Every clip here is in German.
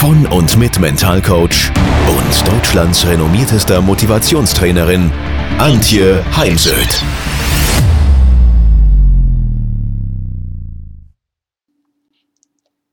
von und mit Mentalcoach und Deutschlands renommiertester Motivationstrainerin Antje Heimsöth.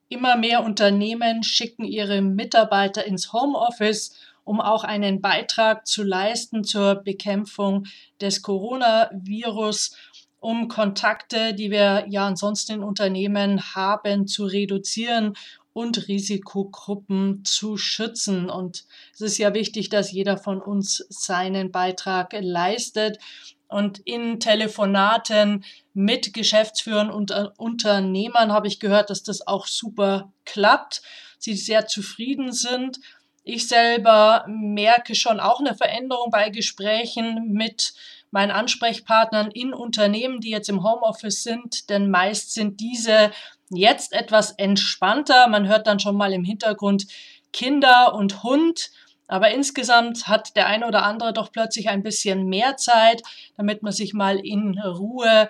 Immer mehr Unternehmen schicken ihre Mitarbeiter ins Homeoffice, um auch einen Beitrag zu leisten zur Bekämpfung des Coronavirus um Kontakte, die wir ja ansonsten in Unternehmen haben, zu reduzieren und Risikogruppen zu schützen. Und es ist ja wichtig, dass jeder von uns seinen Beitrag leistet. Und in Telefonaten mit Geschäftsführern und äh, Unternehmern habe ich gehört, dass das auch super klappt. Sie sehr zufrieden sind. Ich selber merke schon auch eine Veränderung bei Gesprächen mit meinen Ansprechpartnern in Unternehmen, die jetzt im Homeoffice sind, denn meist sind diese jetzt etwas entspannter. Man hört dann schon mal im Hintergrund Kinder und Hund. Aber insgesamt hat der eine oder andere doch plötzlich ein bisschen mehr Zeit, damit man sich mal in Ruhe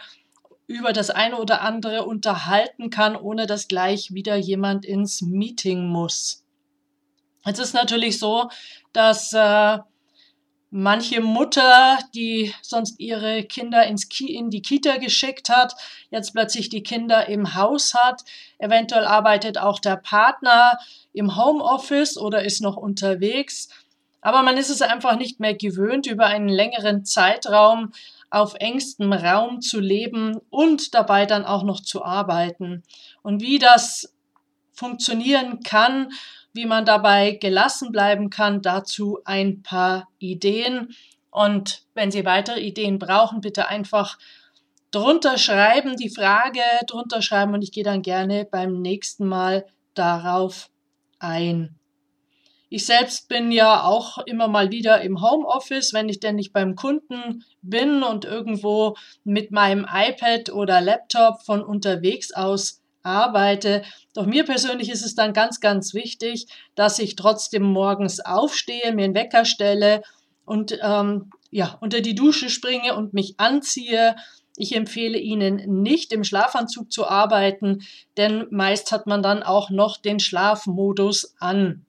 über das eine oder andere unterhalten kann, ohne dass gleich wieder jemand ins Meeting muss. Es ist natürlich so, dass äh, manche Mutter, die sonst ihre Kinder ins Ki in die Kita geschickt hat, jetzt plötzlich die Kinder im Haus hat. Eventuell arbeitet auch der Partner im Homeoffice oder ist noch unterwegs. Aber man ist es einfach nicht mehr gewöhnt, über einen längeren Zeitraum auf engstem Raum zu leben und dabei dann auch noch zu arbeiten. Und wie das funktionieren kann, wie man dabei gelassen bleiben kann. Dazu ein paar Ideen. Und wenn Sie weitere Ideen brauchen, bitte einfach drunter schreiben, die Frage drunter schreiben und ich gehe dann gerne beim nächsten Mal darauf ein. Ich selbst bin ja auch immer mal wieder im Homeoffice, wenn ich denn nicht beim Kunden bin und irgendwo mit meinem iPad oder Laptop von unterwegs aus arbeite. Doch mir persönlich ist es dann ganz, ganz wichtig, dass ich trotzdem morgens aufstehe, mir einen Wecker stelle und ähm, ja, unter die Dusche springe und mich anziehe. Ich empfehle Ihnen nicht im Schlafanzug zu arbeiten, denn meist hat man dann auch noch den Schlafmodus an.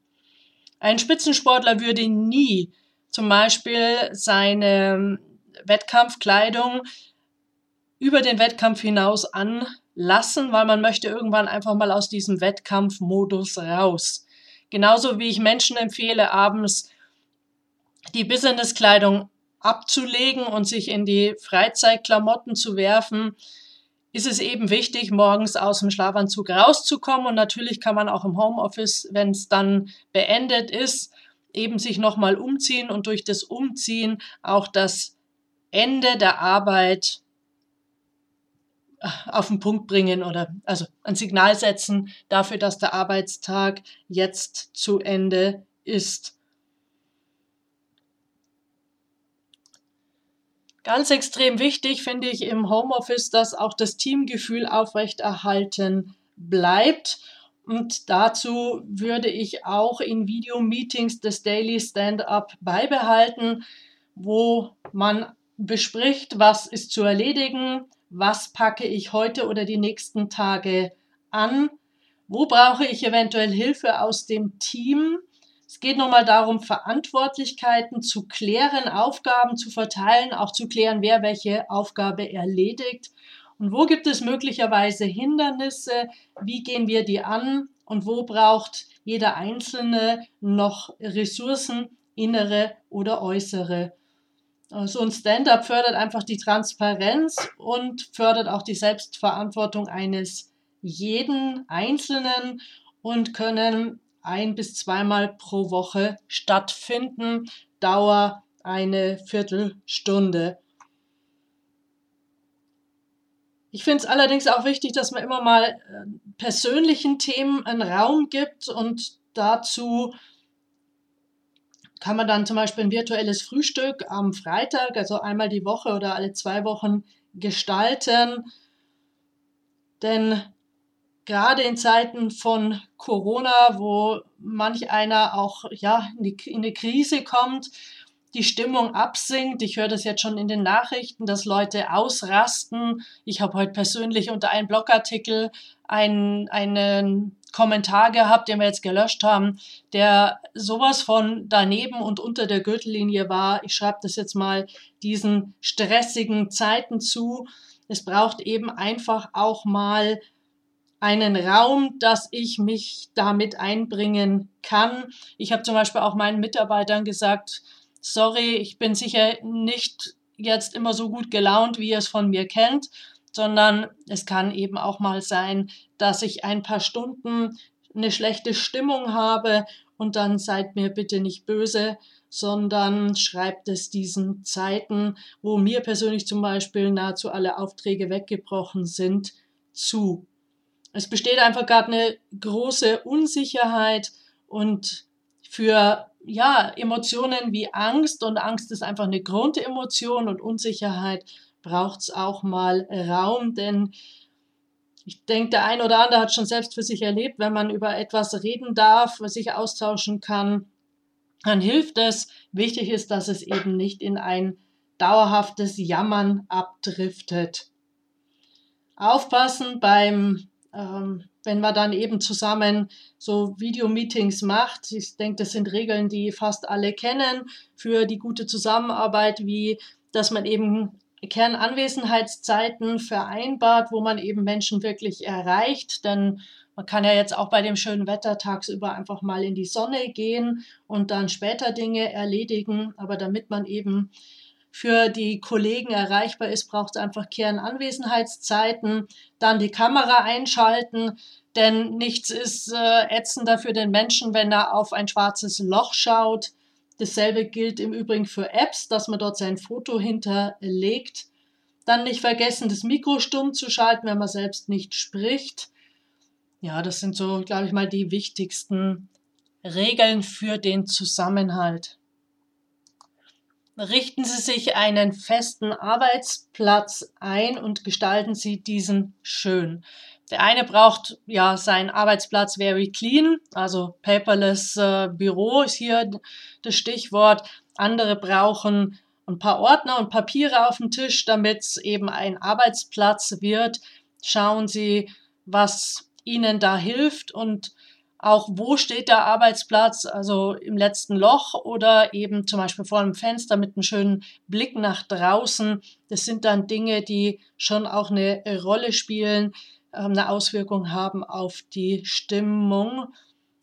Ein Spitzensportler würde nie zum Beispiel seine Wettkampfkleidung über den Wettkampf hinaus an lassen, weil man möchte irgendwann einfach mal aus diesem Wettkampfmodus raus. Genauso wie ich Menschen empfehle, abends die Businesskleidung abzulegen und sich in die Freizeitklamotten zu werfen, ist es eben wichtig, morgens aus dem Schlafanzug rauszukommen. Und natürlich kann man auch im Homeoffice, wenn es dann beendet ist, eben sich nochmal umziehen und durch das Umziehen auch das Ende der Arbeit auf den Punkt bringen oder also ein Signal setzen dafür, dass der Arbeitstag jetzt zu Ende ist. Ganz extrem wichtig finde ich im Homeoffice, dass auch das Teamgefühl aufrechterhalten bleibt. Und dazu würde ich auch in Videomeetings das Daily Stand-up beibehalten, wo man bespricht, was ist zu erledigen, was packe ich heute oder die nächsten Tage an, wo brauche ich eventuell Hilfe aus dem Team. Es geht nochmal darum, Verantwortlichkeiten zu klären, Aufgaben zu verteilen, auch zu klären, wer welche Aufgabe erledigt. Und wo gibt es möglicherweise Hindernisse? Wie gehen wir die an? Und wo braucht jeder Einzelne noch Ressourcen, innere oder äußere? So ein Stand-up fördert einfach die Transparenz und fördert auch die Selbstverantwortung eines jeden Einzelnen und können ein bis zweimal pro Woche stattfinden. Dauer eine Viertelstunde. Ich finde es allerdings auch wichtig, dass man immer mal äh, persönlichen Themen einen Raum gibt und dazu kann man dann zum Beispiel ein virtuelles Frühstück am Freitag, also einmal die Woche oder alle zwei Wochen gestalten. Denn gerade in Zeiten von Corona, wo manch einer auch ja, in, die, in eine Krise kommt, die Stimmung absinkt. Ich höre das jetzt schon in den Nachrichten, dass Leute ausrasten. Ich habe heute persönlich unter einem Blogartikel einen, einen Kommentar gehabt, den wir jetzt gelöscht haben, der sowas von daneben und unter der Gürtellinie war. Ich schreibe das jetzt mal diesen stressigen Zeiten zu. Es braucht eben einfach auch mal einen Raum, dass ich mich damit einbringen kann. Ich habe zum Beispiel auch meinen Mitarbeitern gesagt, sorry, ich bin sicher nicht jetzt immer so gut gelaunt, wie ihr es von mir kennt, sondern es kann eben auch mal sein, dass ich ein paar Stunden eine schlechte Stimmung habe und dann seid mir bitte nicht böse, sondern schreibt es diesen Zeiten, wo mir persönlich zum Beispiel nahezu alle Aufträge weggebrochen sind, zu. Es besteht einfach gerade eine große Unsicherheit und für ja, Emotionen wie Angst und Angst ist einfach eine Grundemotion und Unsicherheit braucht es auch mal Raum, denn ich denke, der ein oder andere hat schon selbst für sich erlebt, wenn man über etwas reden darf, was sich austauschen kann, dann hilft es. Wichtig ist, dass es eben nicht in ein dauerhaftes Jammern abdriftet. Aufpassen beim ähm, wenn man dann eben zusammen so Videomeetings macht. Ich denke, das sind Regeln, die fast alle kennen für die gute Zusammenarbeit, wie dass man eben Kernanwesenheitszeiten vereinbart, wo man eben Menschen wirklich erreicht. Denn man kann ja jetzt auch bei dem schönen Wetter tagsüber einfach mal in die Sonne gehen und dann später Dinge erledigen. Aber damit man eben für die Kollegen erreichbar ist, braucht es einfach Kernanwesenheitszeiten, dann die Kamera einschalten, denn nichts ist äh, ätzender für den Menschen, wenn er auf ein schwarzes Loch schaut. Dasselbe gilt im Übrigen für Apps, dass man dort sein Foto hinterlegt. Dann nicht vergessen, das Mikro stumm zu schalten, wenn man selbst nicht spricht. Ja, das sind so, glaube ich mal, die wichtigsten Regeln für den Zusammenhalt richten Sie sich einen festen Arbeitsplatz ein und gestalten Sie diesen schön. Der eine braucht ja seinen Arbeitsplatz very clean, also paperless äh, Büro ist hier das Stichwort. Andere brauchen ein paar Ordner und Papiere auf dem Tisch, damit es eben ein Arbeitsplatz wird. Schauen Sie, was Ihnen da hilft und auch wo steht der Arbeitsplatz, also im letzten Loch oder eben zum Beispiel vor einem Fenster mit einem schönen Blick nach draußen. Das sind dann Dinge, die schon auch eine Rolle spielen, ähm, eine Auswirkung haben auf die Stimmung.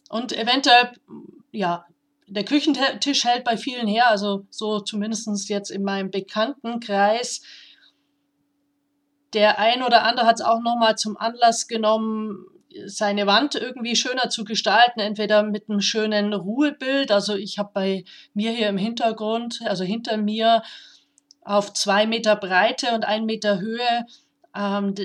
Und eventuell, ja, der Küchentisch hält bei vielen her, also so zumindest jetzt in meinem Bekanntenkreis. Der ein oder andere hat es auch nochmal zum Anlass genommen, seine Wand irgendwie schöner zu gestalten, entweder mit einem schönen Ruhebild. Also ich habe bei mir hier im Hintergrund, also hinter mir auf zwei Meter Breite und ein Meter Höhe ähm,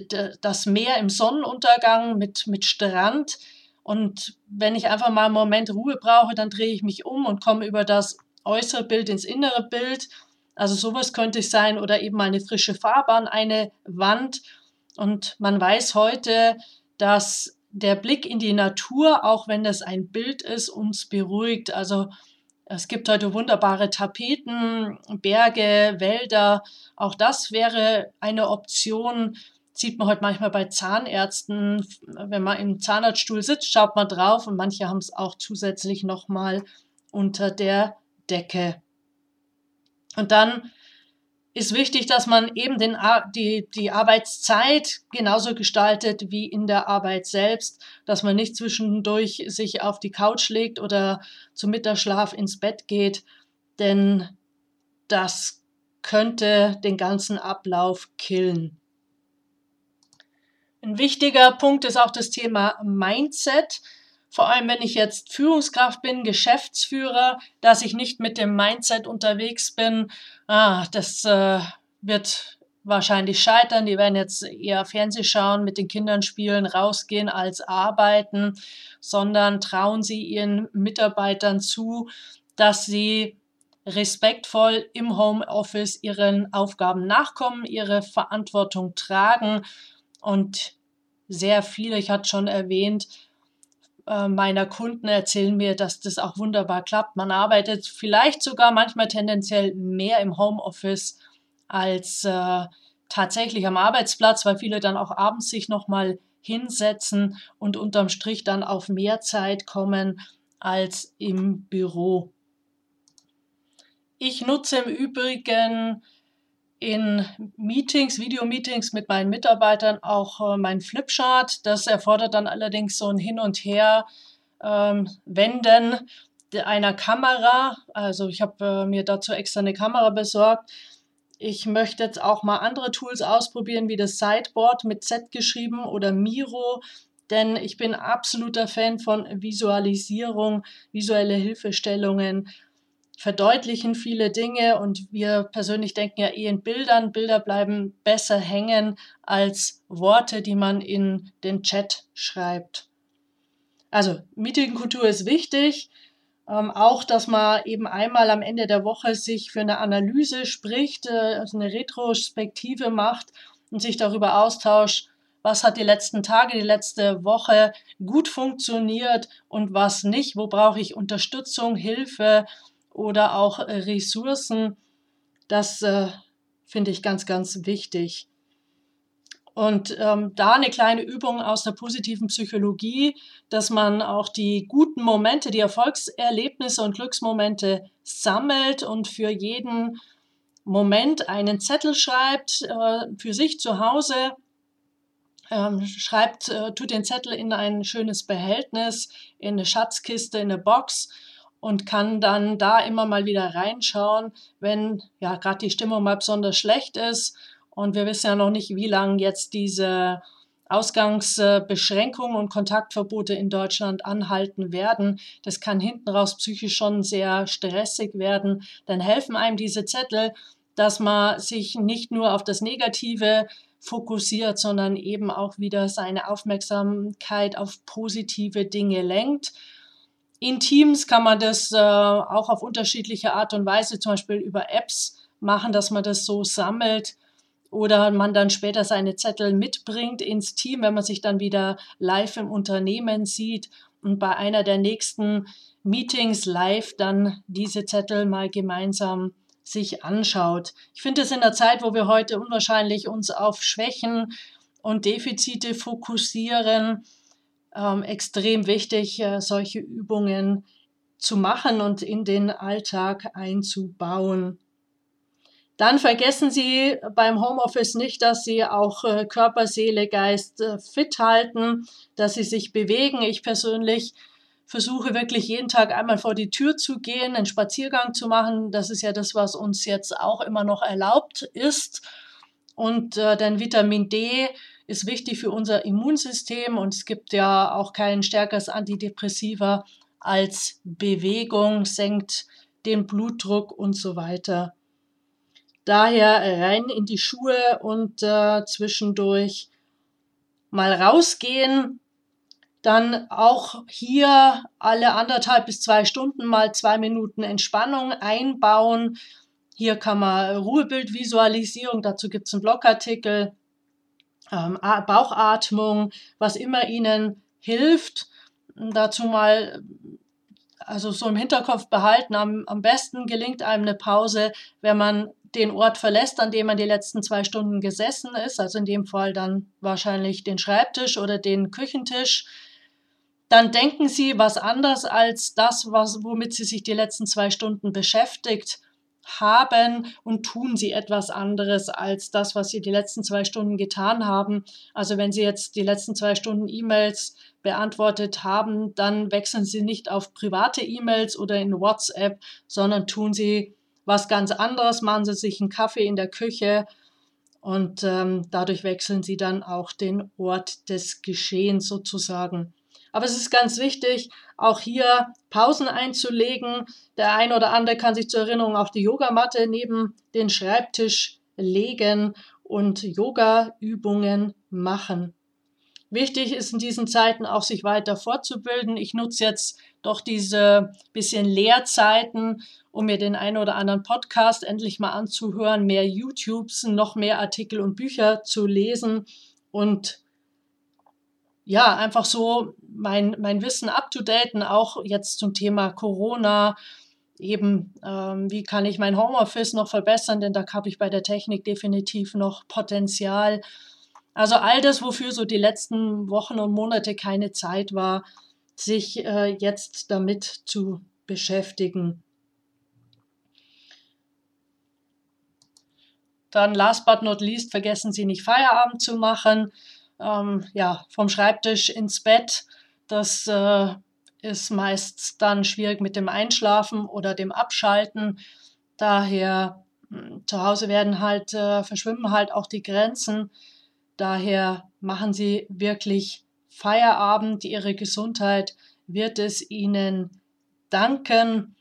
das Meer im Sonnenuntergang mit, mit Strand. Und wenn ich einfach mal einen Moment Ruhe brauche, dann drehe ich mich um und komme über das äußere Bild ins innere Bild. Also sowas könnte es sein oder eben eine frische Fahrbahn, eine Wand. Und man weiß heute, dass der Blick in die Natur, auch wenn das ein Bild ist, uns beruhigt. Also es gibt heute wunderbare Tapeten, Berge, Wälder. Auch das wäre eine Option. Sieht man heute manchmal bei Zahnärzten. Wenn man im Zahnarztstuhl sitzt, schaut man drauf und manche haben es auch zusätzlich nochmal unter der Decke. Und dann ist wichtig, dass man eben den, die, die Arbeitszeit genauso gestaltet wie in der Arbeit selbst, dass man nicht zwischendurch sich auf die Couch legt oder zum Mittagsschlaf ins Bett geht, denn das könnte den ganzen Ablauf killen. Ein wichtiger Punkt ist auch das Thema Mindset vor allem wenn ich jetzt Führungskraft bin, Geschäftsführer, dass ich nicht mit dem Mindset unterwegs bin, ah, das äh, wird wahrscheinlich scheitern. Die werden jetzt eher Fernseh schauen, mit den Kindern spielen, rausgehen als arbeiten, sondern trauen sie ihren Mitarbeitern zu, dass sie respektvoll im Homeoffice ihren Aufgaben nachkommen, ihre Verantwortung tragen und sehr viele, ich hatte schon erwähnt, äh, meiner Kunden erzählen mir, dass das auch wunderbar klappt. Man arbeitet vielleicht sogar manchmal tendenziell mehr im Homeoffice als äh, tatsächlich am Arbeitsplatz, weil viele dann auch abends sich nochmal hinsetzen und unterm Strich dann auf mehr Zeit kommen als im Büro. Ich nutze im Übrigen in Meetings, Videomeetings mit meinen Mitarbeitern auch äh, mein Flipchart. Das erfordert dann allerdings so ein Hin und Her ähm, wenden einer Kamera. Also ich habe äh, mir dazu extra eine Kamera besorgt. Ich möchte jetzt auch mal andere Tools ausprobieren, wie das Sideboard mit Z geschrieben oder Miro, denn ich bin absoluter Fan von Visualisierung, visuelle Hilfestellungen verdeutlichen viele Dinge und wir persönlich denken ja eh in Bildern. Bilder bleiben besser hängen als Worte, die man in den Chat schreibt. Also Meetingkultur ist wichtig. Ähm, auch, dass man eben einmal am Ende der Woche sich für eine Analyse spricht, äh, also eine Retrospektive macht und sich darüber austauscht, was hat die letzten Tage, die letzte Woche gut funktioniert und was nicht, wo brauche ich Unterstützung, Hilfe, oder auch äh, Ressourcen. Das äh, finde ich ganz, ganz wichtig. Und ähm, da eine kleine Übung aus der positiven Psychologie, dass man auch die guten Momente, die Erfolgserlebnisse und Glücksmomente sammelt und für jeden Moment einen Zettel schreibt, äh, für sich zu Hause, ähm, schreibt, äh, tut den Zettel in ein schönes Behältnis, in eine Schatzkiste, in eine Box und kann dann da immer mal wieder reinschauen, wenn ja gerade die Stimmung mal besonders schlecht ist. Und wir wissen ja noch nicht, wie lange jetzt diese Ausgangsbeschränkungen und Kontaktverbote in Deutschland anhalten werden. Das kann hinten raus psychisch schon sehr stressig werden. Dann helfen einem diese Zettel, dass man sich nicht nur auf das Negative fokussiert, sondern eben auch wieder seine Aufmerksamkeit auf positive Dinge lenkt. In Teams kann man das äh, auch auf unterschiedliche Art und Weise, zum Beispiel über Apps machen, dass man das so sammelt oder man dann später seine Zettel mitbringt ins Team, wenn man sich dann wieder live im Unternehmen sieht und bei einer der nächsten Meetings live dann diese Zettel mal gemeinsam sich anschaut. Ich finde es in der Zeit, wo wir heute unwahrscheinlich uns auf Schwächen und Defizite fokussieren, ähm, extrem wichtig, äh, solche Übungen zu machen und in den Alltag einzubauen. Dann vergessen Sie beim Homeoffice nicht, dass Sie auch äh, Körper, Seele, Geist äh, fit halten, dass Sie sich bewegen. Ich persönlich versuche wirklich jeden Tag einmal vor die Tür zu gehen, einen Spaziergang zu machen. Das ist ja das, was uns jetzt auch immer noch erlaubt ist. Und äh, denn Vitamin D ist wichtig für unser Immunsystem und es gibt ja auch kein stärkeres Antidepressiva als Bewegung, senkt den Blutdruck und so weiter. Daher rein in die Schuhe und äh, zwischendurch mal rausgehen. Dann auch hier alle anderthalb bis zwei Stunden mal zwei Minuten Entspannung einbauen. Hier kann man Ruhebildvisualisierung, dazu gibt es einen Blogartikel ähm, Bauchatmung, was immer ihnen hilft. Dazu mal also so im Hinterkopf behalten, am, am besten gelingt einem eine Pause, wenn man den Ort verlässt, an dem man die letzten zwei Stunden gesessen ist, also in dem Fall dann wahrscheinlich den Schreibtisch oder den Küchentisch, dann denken Sie was anders als das, was, womit Sie sich die letzten zwei Stunden beschäftigt haben und tun sie etwas anderes als das, was sie die letzten zwei Stunden getan haben. Also wenn sie jetzt die letzten zwei Stunden E-Mails beantwortet haben, dann wechseln sie nicht auf private E-Mails oder in WhatsApp, sondern tun sie was ganz anderes, machen sie sich einen Kaffee in der Küche und ähm, dadurch wechseln sie dann auch den Ort des Geschehens sozusagen. Aber es ist ganz wichtig, auch hier Pausen einzulegen. Der ein oder andere kann sich zur Erinnerung auch die Yogamatte neben den Schreibtisch legen und Yoga-Übungen machen. Wichtig ist in diesen Zeiten auch, sich weiter fortzubilden. Ich nutze jetzt doch diese bisschen Lehrzeiten, um mir den einen oder anderen Podcast endlich mal anzuhören, mehr YouTubes, noch mehr Artikel und Bücher zu lesen und ja, einfach so mein, mein Wissen up-to-daten, auch jetzt zum Thema Corona. Eben, ähm, wie kann ich mein Homeoffice noch verbessern, denn da habe ich bei der Technik definitiv noch Potenzial. Also all das, wofür so die letzten Wochen und Monate keine Zeit war, sich äh, jetzt damit zu beschäftigen. Dann last but not least, vergessen Sie nicht Feierabend zu machen. Ähm, ja, vom Schreibtisch ins Bett. Das äh, ist meist dann schwierig mit dem Einschlafen oder dem Abschalten. Daher hm, zu Hause werden halt, äh, verschwimmen halt auch die Grenzen. Daher machen Sie wirklich Feierabend. Ihre Gesundheit wird es Ihnen danken.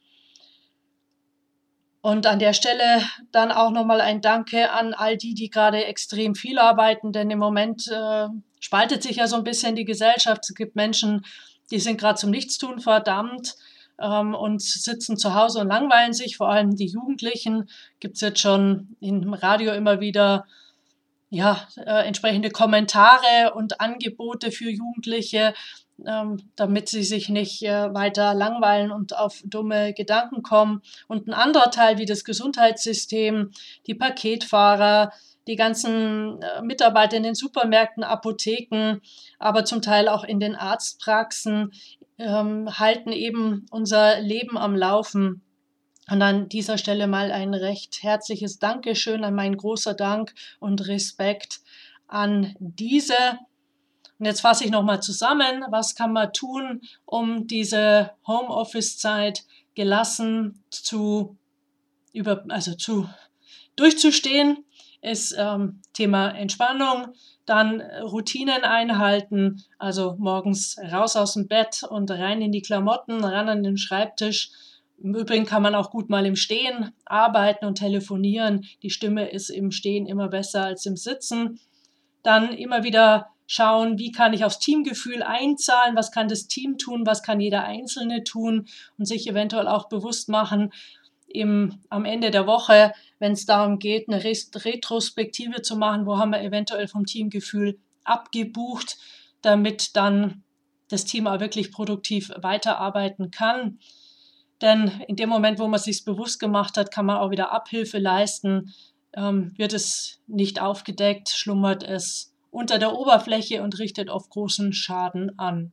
Und an der Stelle dann auch nochmal ein Danke an all die, die gerade extrem viel arbeiten, denn im Moment äh, spaltet sich ja so ein bisschen die Gesellschaft. Es gibt Menschen, die sind gerade zum Nichtstun verdammt ähm, und sitzen zu Hause und langweilen sich, vor allem die Jugendlichen. Gibt es jetzt schon im Radio immer wieder ja, äh, entsprechende Kommentare und Angebote für Jugendliche, ähm, damit sie sich nicht äh, weiter langweilen und auf dumme Gedanken kommen. Und ein anderer Teil wie das Gesundheitssystem, die Paketfahrer, die ganzen äh, Mitarbeiter in den Supermärkten, Apotheken, aber zum Teil auch in den Arztpraxen, ähm, halten eben unser Leben am Laufen. Und an dieser Stelle mal ein recht herzliches Dankeschön, an meinen großer Dank und Respekt an diese. Und jetzt fasse ich nochmal zusammen, was kann man tun, um diese Homeoffice-Zeit gelassen zu, über, also zu durchzustehen, ist ähm, Thema Entspannung, dann Routinen einhalten, also morgens raus aus dem Bett und rein in die Klamotten, ran an den Schreibtisch, im Übrigen kann man auch gut mal im Stehen arbeiten und telefonieren. Die Stimme ist im Stehen immer besser als im Sitzen. Dann immer wieder schauen, wie kann ich aufs Teamgefühl einzahlen, was kann das Team tun, was kann jeder Einzelne tun und sich eventuell auch bewusst machen, im, am Ende der Woche, wenn es darum geht, eine Retrospektive zu machen, wo haben wir eventuell vom Teamgefühl abgebucht, damit dann das Team auch wirklich produktiv weiterarbeiten kann. Denn in dem Moment, wo man sich bewusst gemacht hat, kann man auch wieder Abhilfe leisten. Ähm, wird es nicht aufgedeckt, schlummert es unter der Oberfläche und richtet auf großen Schaden an.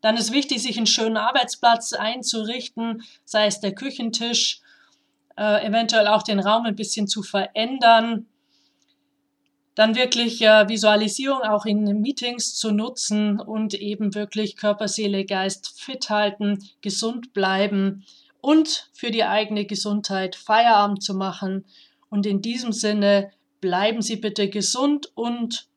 Dann ist wichtig, sich einen schönen Arbeitsplatz einzurichten, sei es der Küchentisch, äh, eventuell auch den Raum ein bisschen zu verändern, dann wirklich äh, Visualisierung auch in Meetings zu nutzen und eben wirklich Körper, Seele, Geist fit halten, gesund bleiben und für die eigene Gesundheit Feierabend zu machen. Und in diesem Sinne bleiben Sie bitte gesund und